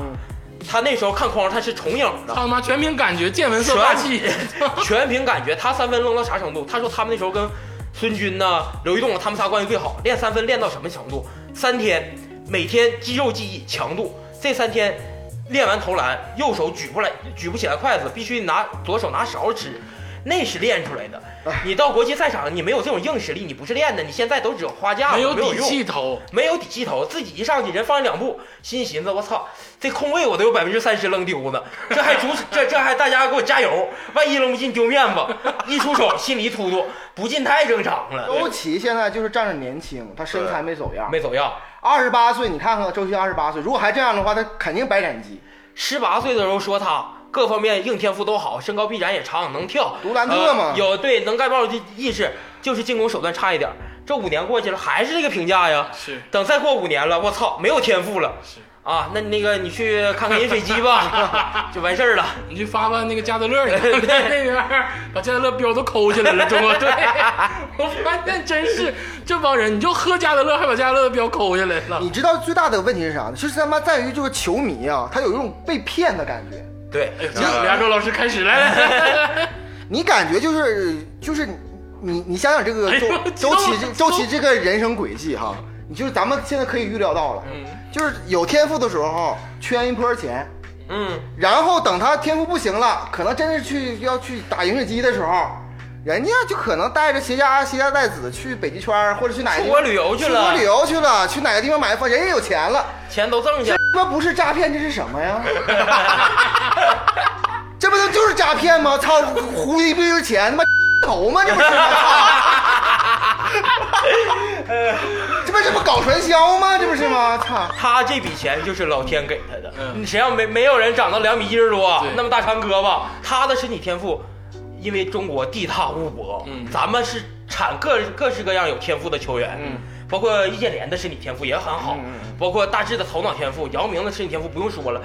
他那时候看框他是重影的。他妈全凭感觉，见闻色霸气。全凭感觉，他三分扔到啥程度？他说他们那时候跟孙军呐、刘玉栋他们仨关系最好，练三分练到什么程度？三天，每天肌肉记忆强度，这三天练完投篮，右手举不来，举不起来筷子，必须拿左手拿勺吃。那是练出来的。你到国际赛场，你没有这种硬实力，你不是练的。你现在都只有花架子，没有底气投，没有底气投，自己一上去人放两步，心寻思我操，这空位我都有百分之三十扔丢呢，这还主这这还大家给我加油，万一扔不进丢面子，一出手心里一突突，不进太正常了，周琦现在就是仗着年轻，他身材没走样。没走样。二十八岁，你看看周琦二十八岁，如果还这样的话，他肯定白斩鸡。十八岁的时候说他各方面硬天赋都好，身高臂展也长，能跳，独兰特嘛呃有对能盖帽的意识，就是进攻手段差一点。这五年过去了，还是这个评价呀。是等再过五年了，我操，没有天赋了是，啊，那那个你去看看饮水机吧，就完事儿了。你去发发那个加德乐，你看那边把加德乐标都抠下来了，中国队。我发现真是这帮人，你就喝加德乐，还把加德乐的标抠下来了。你知道最大的问题是啥呢？就是他妈在于这个球迷啊，他有一种被骗的感觉。对，行，梁周老师开始来来来来，你感觉就是就是你你想想这个哎周周琦这周琦这个人生轨迹哈，你就是咱们现在可以预料到了，就是有天赋的时候圈一波钱，嗯，然后等他天赋不行了，可能真是去要去打饮水机的时候，人家就可能带着携家携家带子去北极圈或者去哪个地方出国旅游去了出国旅游去了，去哪个地方买房，人家有钱了，钱都挣下这。他妈不是诈骗，这是什么呀？这不就就是诈骗吗？操，糊一堆钱，他妈头吗？这不是吗？操 这不这不搞传销吗？这不是吗？操！他这笔钱就是老天给他的，嗯你谁要没没有人长到两米一十多对，那么大长胳膊，他的身体天赋，因为中国地大物博，嗯咱们是产各各式各样有天赋的球员，嗯包括易建联的身体天赋也很好，包括大志的头脑天赋，姚明的身体天赋不用说了。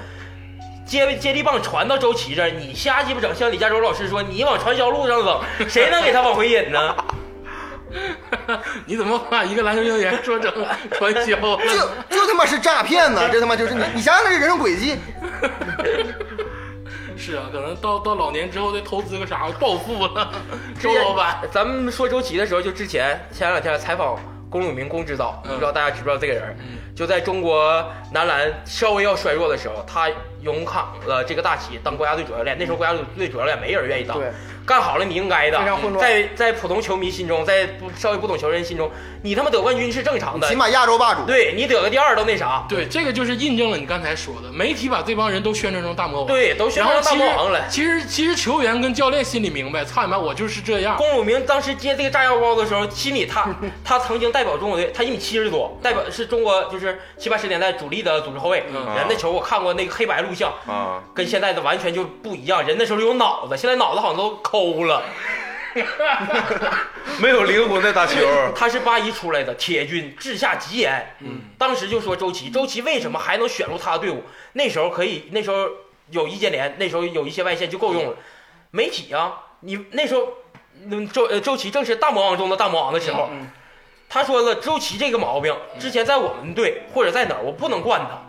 接接力棒传到周琦这儿，你瞎鸡巴整，像李嘉洲老师说，你往传销路上走，谁能给他往回引呢？你怎么把一个篮球运动员说成传销了？就就他妈是诈骗呢！这他妈就是你，你想想这人生轨迹，是啊，可能到到老年之后再投资个啥，暴富了。周老板，咱们说周琦的时候，就之前前两天采访龚永明龚指导，嗯不知道大家知不知道这个人？就在中国男篮稍微要衰弱的时候，他勇扛了这个大旗，当国家队主教练。那时候国家队主教练没人愿意当对，干好了你应该的非常混。乱在在普通球迷心中，在不稍微不懂球人心中，你他妈得冠军是正常的起。码亚洲霸主。对你得个第二都那啥，对，这个就是印证了你刚才说的，媒体把这帮人都宣传成大魔王。对，都宣传然后其实大魔王了。其实其实球员跟教练心里明白，操你妈，我就是这样。龚永明当时接这个炸药包的时候，心里他 他曾经代表中国队，他一米七十多，代表是中国就是七八十年代主力的组织后卫。嗯人那球我看过那个黑白录像，啊，跟现在的完全就不一样。人那时候有脑子，现在脑子好像都抠了。没有灵魂在打球，他是八一出来的铁军，治下极严。嗯，当时就说周琦，周琦为什么还能选入他的队伍？那时候可以，那时候有易建联，那时候有一些外线就够用了。媒体啊，你那时候，嗯，周呃周琦正是大魔王中的大魔王的时候。他说了，周琦这个毛病，之前在我们队或者在哪儿，我不能惯他。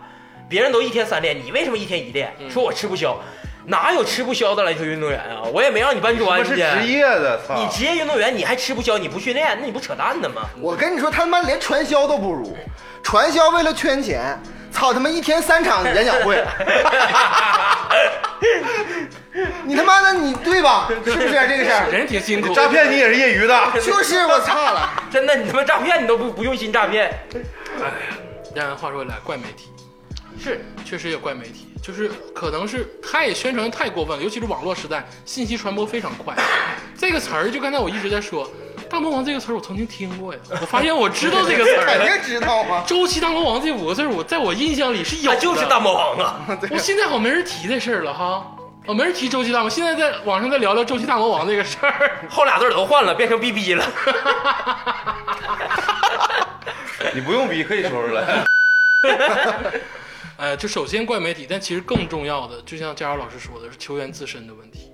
别人都一天三练，你为什么一天一练？说我吃不消，哪有吃不消的篮球运动员啊？我也没让你搬砖去。我是职业的，操！你职业运动员，你还吃不消，你不训练，那你不扯淡呢吗？我跟你说，他妈连传销都不如，传销为了圈钱，操他妈一天三场演讲会，你他妈的你对吧？是不是这个事儿？人挺辛苦，诈骗你也是业余的，就是我操了，真的，你他妈诈骗你都不不用心诈骗，哎呀但话说回来，怪媒体是确实也怪媒体，就是可能是太宣传太过分了，尤其是网络时代，信息传播非常快。这个词儿，就刚才我一直在说“大魔王”这个词儿，我曾经听过呀，我发现我知道这个词儿 肯。定知道啊。周琦大魔王这五个字儿，我在我印象里是有的。就是大魔王啊！我现在好像没人提这事儿了哈，哦，没人提周琦大魔王。现在在网上再聊聊周琦大魔王这个事儿。后俩字儿都换了，变成 BB 了。你不用逼，可以说出来。呃，就首先怪媒体，但其实更重要的，就像佳瑶老师说的，是球员自身的问题，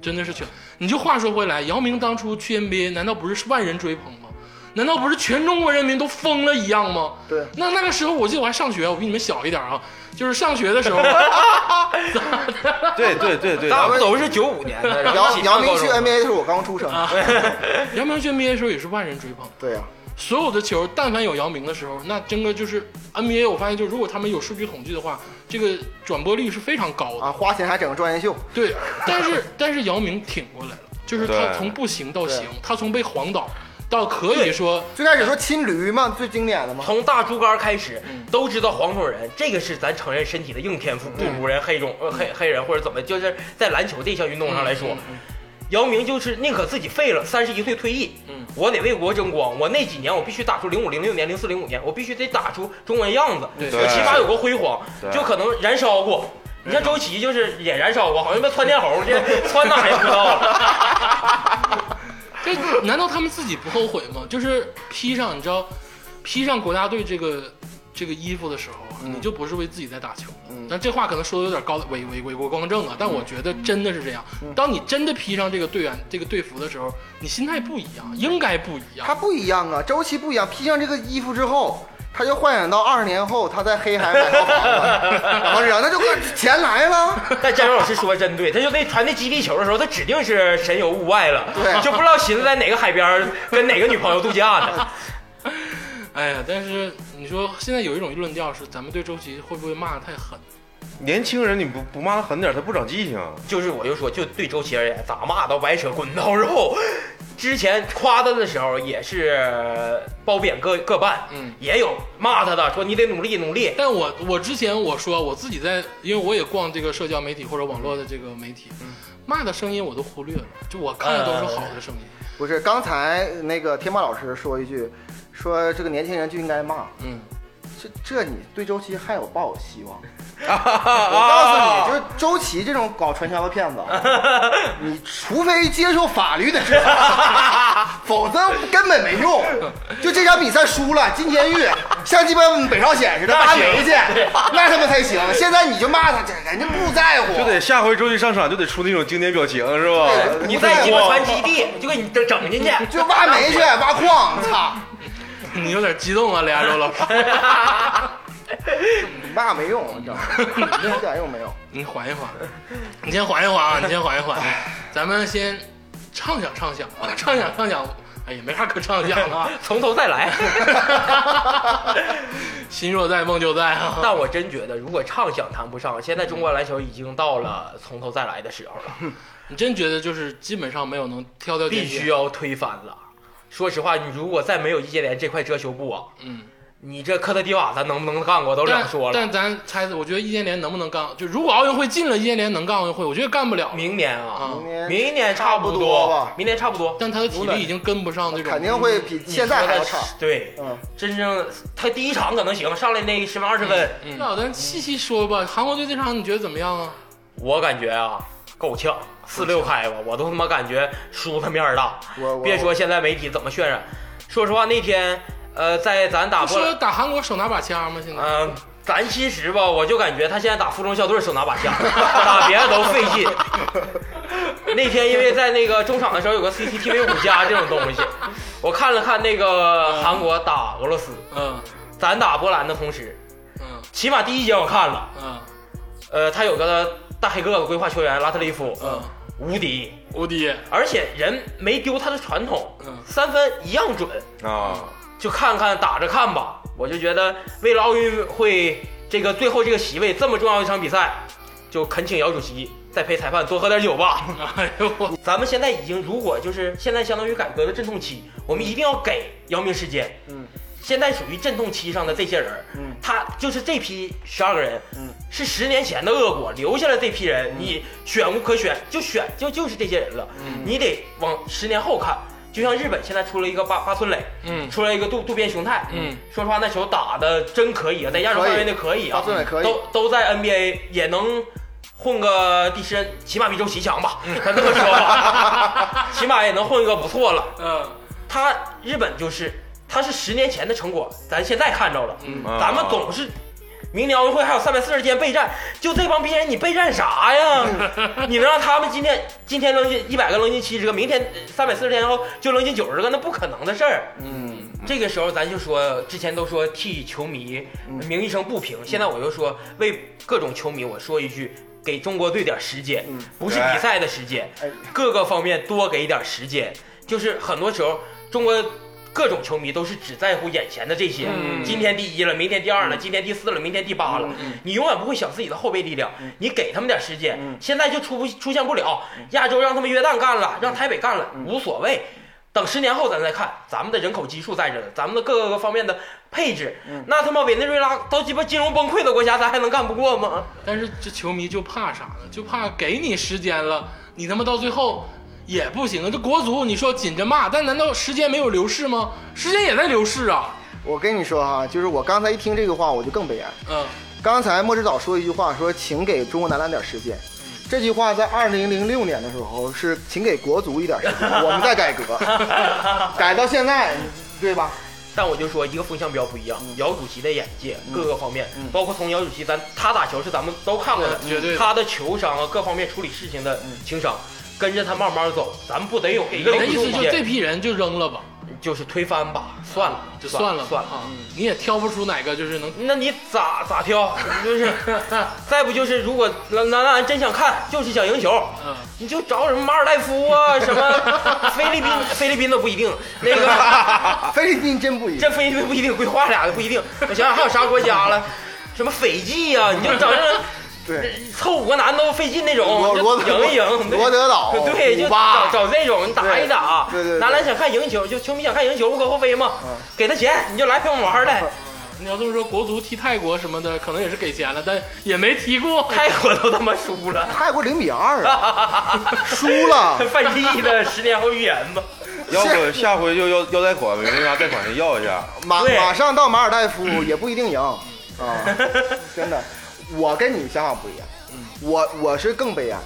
真的是球。你就话说回来，姚明当初去 NBA，难道不是万人追捧吗？难道不是全中国人民都疯了一样吗？对那那个时候，我记得我还上学，我比你们小一点啊，就是上学的时候，对对对对，咱们都是九五年的，然后姚姚明去 NBA 的时候，我刚出生。姚明去 NBA 的时候也是万人追捧。对呀、所有的球，但凡有姚明的时候，那真的就是 NBA。我发现，就如果他们有数据统计的话，这个转播率是非常高的。啊，花钱还整个专业秀，对，但是 但是姚明挺过来了，就是他从不行到行，他从被晃倒到可以说最开始说亲驴嘛，最经典的嘛。从大猪肝开始，都知道黄种人这个是咱承认身体的硬天赋，不如人黑种呃黑黑人或者怎么，就是在篮球这项运动上来说，姚明就是宁可自己废了，三十一岁退役，嗯我得为国争光。我那几年我必须打出零五零六年、零四零五年，我必须得打出中国人样子，对我起码有个辉煌，就可能燃烧过。你像周琦就是也燃烧过，好像被窜天猴这 窜哪也不知道了。这难道他们自己不后悔吗？就是披上，你知道，披上国家队这个这个衣服的时候啊，你就不是为自己在打球了。但这话可能说的有点高伪伪伪国光正啊，但我觉得真的是这样。当你真的披上这个队员这个队服的时候，你心态不一样，应该不一样他。不一样啊，周期不一样，披上这个衣服之后，他就幻想到二十年后他在黑海买套房子，然后然后那就钱来了。但詹老师说真对，他就那传那基地球的时候，他指定是神游物外了，对就不知道寻思在哪个海边跟哪个女朋友度假呢。哎呀，但是你说现在有一种论调是，咱们对周琦会不会骂的太狠？年轻人你不不骂他狠点，他不长记性。就是我就说，就对周琦而言，咋骂都白扯，滚刀肉。之前夸他的时候也是褒贬各各半，嗯，也有骂他的，说你得努力努力。但我我之前我说我自己在，因为我也逛这个社交媒体或者网络的这个媒体，骂的声音我都忽略了，就我看的都是好的声音。不是，刚才那个天霸老师说一句，说这个年轻人就应该骂，嗯，这这你对周琦还有抱有希望。我告诉你，就是周琦这种搞传销的骗子，你除非接受法律的制裁，否则根本没用。就这场比赛输了，进监狱，像鸡巴北朝鲜似的挖煤去，那他妈才行。现在你就骂他，这人家不在乎，就得下回周琦上场就得出那种经典表情，是吧？对你在鸡巴传基地，就给你整整进去。就挖煤去，挖矿，操，你有点激动啊，雷亚洲老师，骂没用，你知道吗？一点用没有。你缓一缓，你先缓一缓啊，你先缓一缓，咱们先畅想畅想啊，畅想畅想。哎呀，没啥可畅想的啊，从头再来。心若在，梦就在啊。但我真觉得，如果畅想谈不上，现在中国篮球已经到了从头再来的时候了，你真觉得就是基本上没有能挑掉必须要推翻了。说实话，你如果再没有易建联这块遮羞布啊，嗯，你这科特迪瓦咱能不能干过都两说了。但咱猜，我觉得易建联能不能干？就如果奥运会进了，易建联能干奥运会，我觉得干不了。明年啊，啊，明年差不差不多吧明年差不多。但他的体力已经跟不上这种，肯定会比现在还要差。对，嗯，真正他第一场可能行，上来那十分二十分，嗯。那咱细细说吧，韩国队这场你觉得怎么样啊？我感觉啊够呛，四六开吧，我都他妈感觉输他面儿大。我我别说现在媒体怎么渲染，说实话那天呃在咱打波不说打韩国手拿把枪吗？现在嗯、咱其实吧，我就感觉他现在打附中校队手拿把枪，打别的都费劲。那天因为在那个中场的时候有个 CCTV 五加这种东西，我看了看那个韩国打俄罗斯，嗯咱打波兰的同时，嗯起码第一节我看了，嗯呃，他有个大黑个子规划球员拉特利夫，嗯，无敌，无敌，而且人没丢他的传统，嗯。三分一样准，啊，就看看打着看吧。我就觉得为了奥运会这个最后这个席位这么重要一场比赛，就恳请姚主席再陪裁判多喝点酒吧。哎呦，咱们现在已经如果就是现在相当于改革的阵痛期，我们一定要给姚明时间。嗯，现在属于阵痛期上的这些人，嗯，他就是这批十二个人，嗯，是十年前的恶果留下了这批人，你选无可选，就选就就是这些人了，嗯。你得往十年后看。就像日本现在出了一个八八村垒，嗯。出来一个渡渡边雄太，嗯，说实话那球打的真可以啊，在亚洲范围内可以啊，八村垒可以。都都在 NBA 也能混个第十，起码比周琦强吧，咱这么说吧，起码也能混一个不错了。嗯。他日本就是，他是十年前的成果，咱现在看着了，咱们总是。明年奥运会还有三百四十天备战，就这帮逼人，你备战啥呀？你能让他们今天今天扔进一百个，扔进七十个，明天三百四十天后就扔进九十个，那不可能的事儿。嗯，这个时候咱就说，之前都说替球迷鸣一声不平，现在我就说为各种球迷我说一句，给中国队点时间，嗯不是比赛的时间，哎，各个方面多给一点时间。就是很多时候中国。各种球迷都是只在乎眼前的这些，嗯今天第一了，明天第二了，今天第四了，明天第八了。嗯你永远不会想自己的后备力量，你给他们点时间。嗯现在就出不出现不了，亚洲让他们约旦干了，让台北干了，无所谓。等十年后咱再看，咱们的人口基数在这呢，咱们的各个方面的配置，嗯那他妈委内瑞拉都鸡巴金融崩溃的国家，咱还能干不过吗？但是这球迷就怕啥呢？就怕给你时间了，你他妈到最后也不行啊！这国足你说紧着骂，但难道时间没有流逝吗？时间也在流逝啊！我跟你说哈，就是我刚才一听这个话，我就更悲哀。嗯刚才莫指导说一句话，说请给中国男篮点时间。这句话在二零零六年的时候是，请给国足一点时间，我们在改革，改到现在，对吧？但我就说一个风向标不一样，姚主席的眼界各个方面，包括从姚主席咱他打球是咱们都看过的，他的球商啊，各方面处理事情的情商，跟着他慢慢走，咱们不得有一个那意思就这批人就扔了吧，就是推翻吧，算了，就算了吧算了。啊，你也挑不出哪个就是能那你咋咋挑？就是，再不就是，如果男男篮真想看，就是想赢球，嗯你就找什么马尔代夫啊，什么 菲律宾，菲律宾都不一定，那个菲律宾真不一定。这菲律宾不一定，规划俩的不一定。我想想还有啥国家了？什么斐济呀、你就找这对，凑五个男的都费劲那种，赢一赢，对罗德岛对，就找找这种，你打一打。对对对男篮想看赢球，就球迷想看赢球，无可厚非嘛。嗯给他钱，你就来陪我们玩来。你要这么说，国足踢泰国什么的，可能也是给钱了，但也没踢过。泰国都他妈输了。泰国零比二啊，输了。范志毅的十年后预言吧。要不下回就要要贷款，没啥贷款先要一下。马马上到马尔代夫也不一定赢啊，真的，我跟你想法不一样，我我是更悲哀，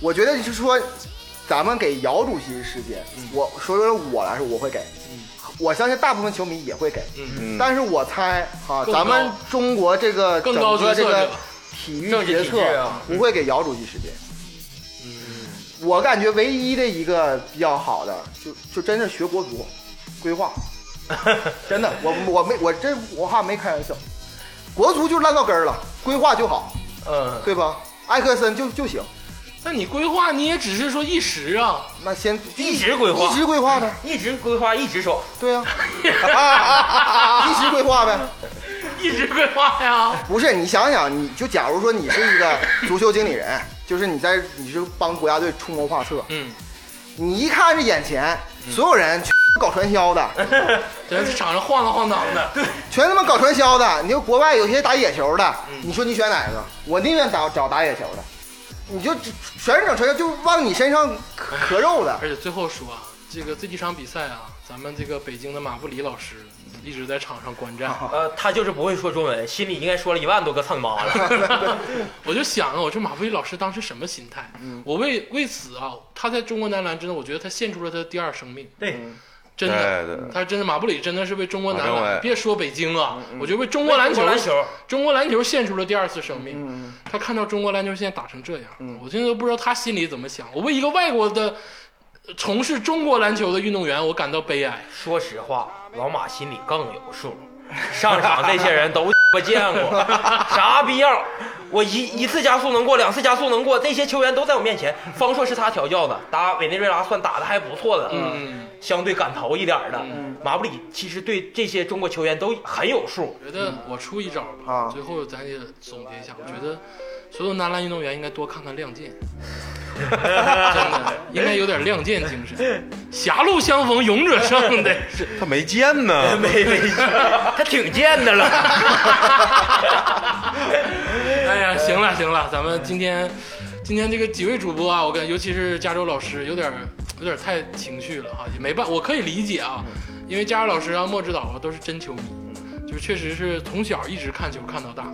我觉得就是说，咱们给姚主席时间，我说说我来说我会给，我相信大部分球迷也会给，嗯，但是我猜哈，咱们中国这个整个这个体育决策不会给姚主席时间。我感觉唯一的一个比较好的，就就真是学国足规划，真的，我我没我真我哈没开玩笑，国足就烂到根儿了，规划就好，嗯，对吧？埃克森就就行，那你规划你也只是说一时啊，那先一直规划一直规划呗，一直规划，一直爽。对呀、一直规划呗。一直规划呀。不是，你想想，你就假如说你是一个足球经理人，就是你在你是帮国家队出谋划策，嗯，你一看这眼前所有人全搞传销的，在场上晃荡晃荡的，全他妈搞传销的。你说国外有些打野球的，你说你选哪个？我宁愿找找打野球的，你就全是整传销，就往你身上磕磕肉的。而且最后说啊，这个这几场比赛啊，咱们这个北京的马布里老师一直在场上观战。呃，他就是不会说中文，心里应该说了一万多个操你妈了。我就想啊，我说马布里老师当时什么心态？我为为此啊，他在中国男篮真的，我觉得他献出了他的第二生命，对，真的。他真的马布里真的是为中国男篮，别说北京啊，我觉得为中国篮球，中国篮球献出了第二次生命。嗯，他看到中国篮球现在打成这样，我现在都不知道他心里怎么想。我为一个外国的呃从事中国篮球的运动员，我感到悲哀。说实话，老马心里更有数。上场这些人都 我见过，啥必要？我一一次加速能过，两次加速能过，这些球员都在我面前。方硕是他调教的，打委内瑞拉算打的还不错的，嗯，相对敢投一点的。马布里其实对这些中国球员都很有数。我觉得我出一招吧，啊最后咱也总结一下，我觉得所有男篮运动员应该多看看《亮剑》，真的应该有点亮剑精神，狭路相逢勇者胜的是。他没剑呢。没没，他挺贱的了。哎呀，行了行了，咱们今天今天这个几位主播啊，我跟尤其是加州老师有点有点太情绪了哈，也没办，我可以理解啊，因为加州老师啊、莫指导啊都是真球迷，就是确实是从小一直看球看到大。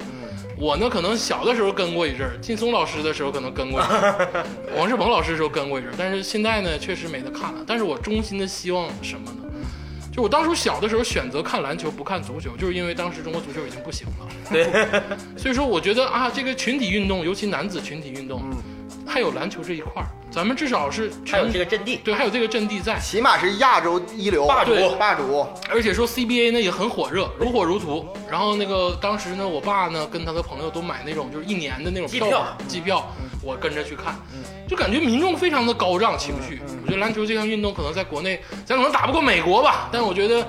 我呢，可能小的时候跟过一阵儿，劲松老师的时候可能跟过一阵儿，王世鹏老师的时候跟过一阵儿，但是现在呢，确实没得看了。但是我衷心的希望什么呢？就我当初小的时候选择看篮球不看足球，就是因为当时中国足球已经不行了。对，所以说我觉得啊，这个群体运动，尤其男子群体运动，还有篮球这一块儿，咱们至少是还有这个阵地，对，还有这个阵地在，起码是亚洲一流霸主霸主。而且说 CBA 呢也很火热，如火如荼。然后那个当时呢，我爸呢跟他的朋友都买那种就是一年的那种机票票本机票，我跟着去看，就感觉民众非常的高涨情绪。我觉得篮球这项运动可能在国内咱可能打不过美国吧，但我觉得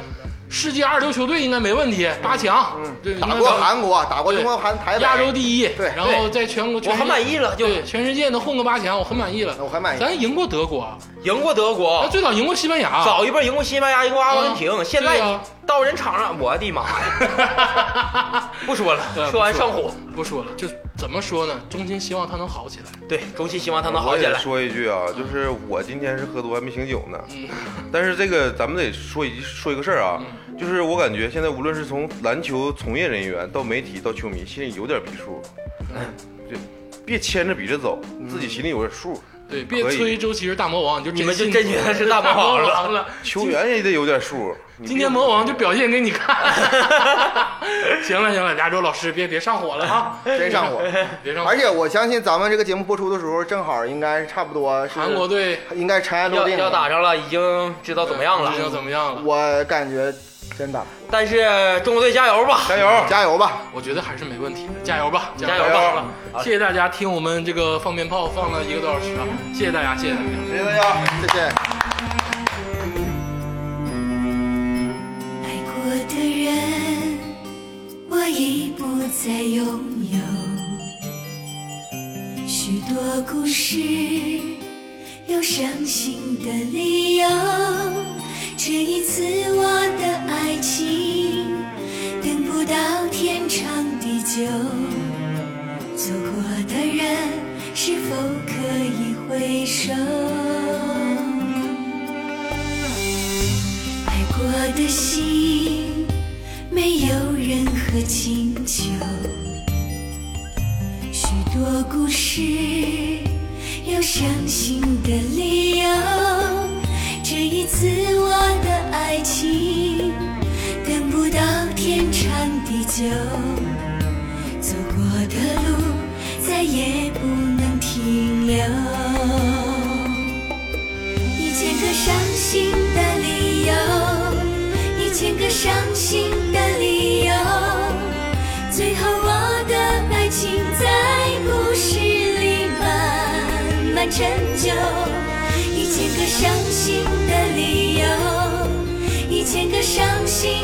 世界二流球队应该没问题，八强，对，打过韩国，打过中国韩台北，亚洲第一，对然后在全国，我很满意了，就，全世界能混个八强，我很满意了。我很满意。咱赢过德国，赢过德咱国，最早赢过西班牙，早一辈赢过西班牙，赢过阿根廷，现在到人场上，我的妈呀！不说了，说完上火。不说了，就怎么说呢？衷心希望他能好起来。对，衷心希望他能好我也起来。说一句啊，就是我今天是喝多还没醒酒呢，嗯但是这个咱们得说一说一个事儿啊，就是我感觉现在无论是从篮球从业人员到媒体到球迷，心里有点逼数，对别牵着鼻子走，自己心里有点数。对，别吹周琦是大魔王，就你们就信真觉得是大魔王了王了。球员也得有点数。今天魔王就表现给你看。行了行了，亚洲老师别别上火了啊，真上火。别上火。而且我相信咱们这个节目播出的时候，正好应该差不多是韩国队应该尘埃落定了。要打上了，已经知道怎么样了知。道怎么样了？我感觉真的但是中国队加油吧！加油！加油吧！我觉得还是没问题的，加油吧，加油！谢谢大家听我们这个放鞭炮放了一个多小时啊，谢谢大家，谢谢大家。谢谢大家。谢谢。爱过的人，我已不再拥有。许多故事，有伤心的理由。这一次我的爱情，等不到天长地久。错过的人，是否可以回首？爱过的心，没有任何请求。许多故事，有伤心的理由。这一次我的爱情，等不到天长地久。走过的路，再也不能停留。一千个伤心的理由，一千个伤心的理由，最后我的爱情在故事里慢慢成就。一千个伤心有，一千个伤心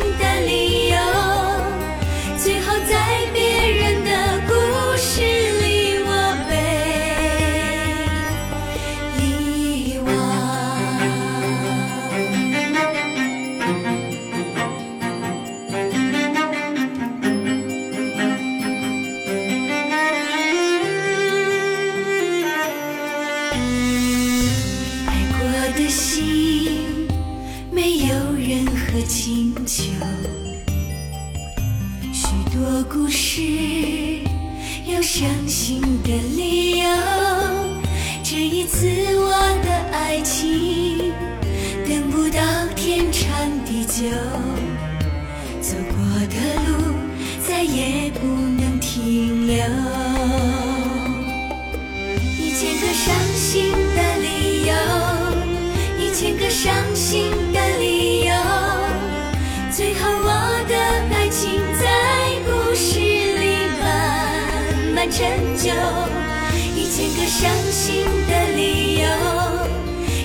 慢慢成就。一千个伤心的理由，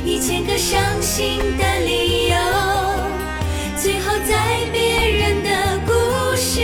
一千个伤心的理由，最后在别人的故事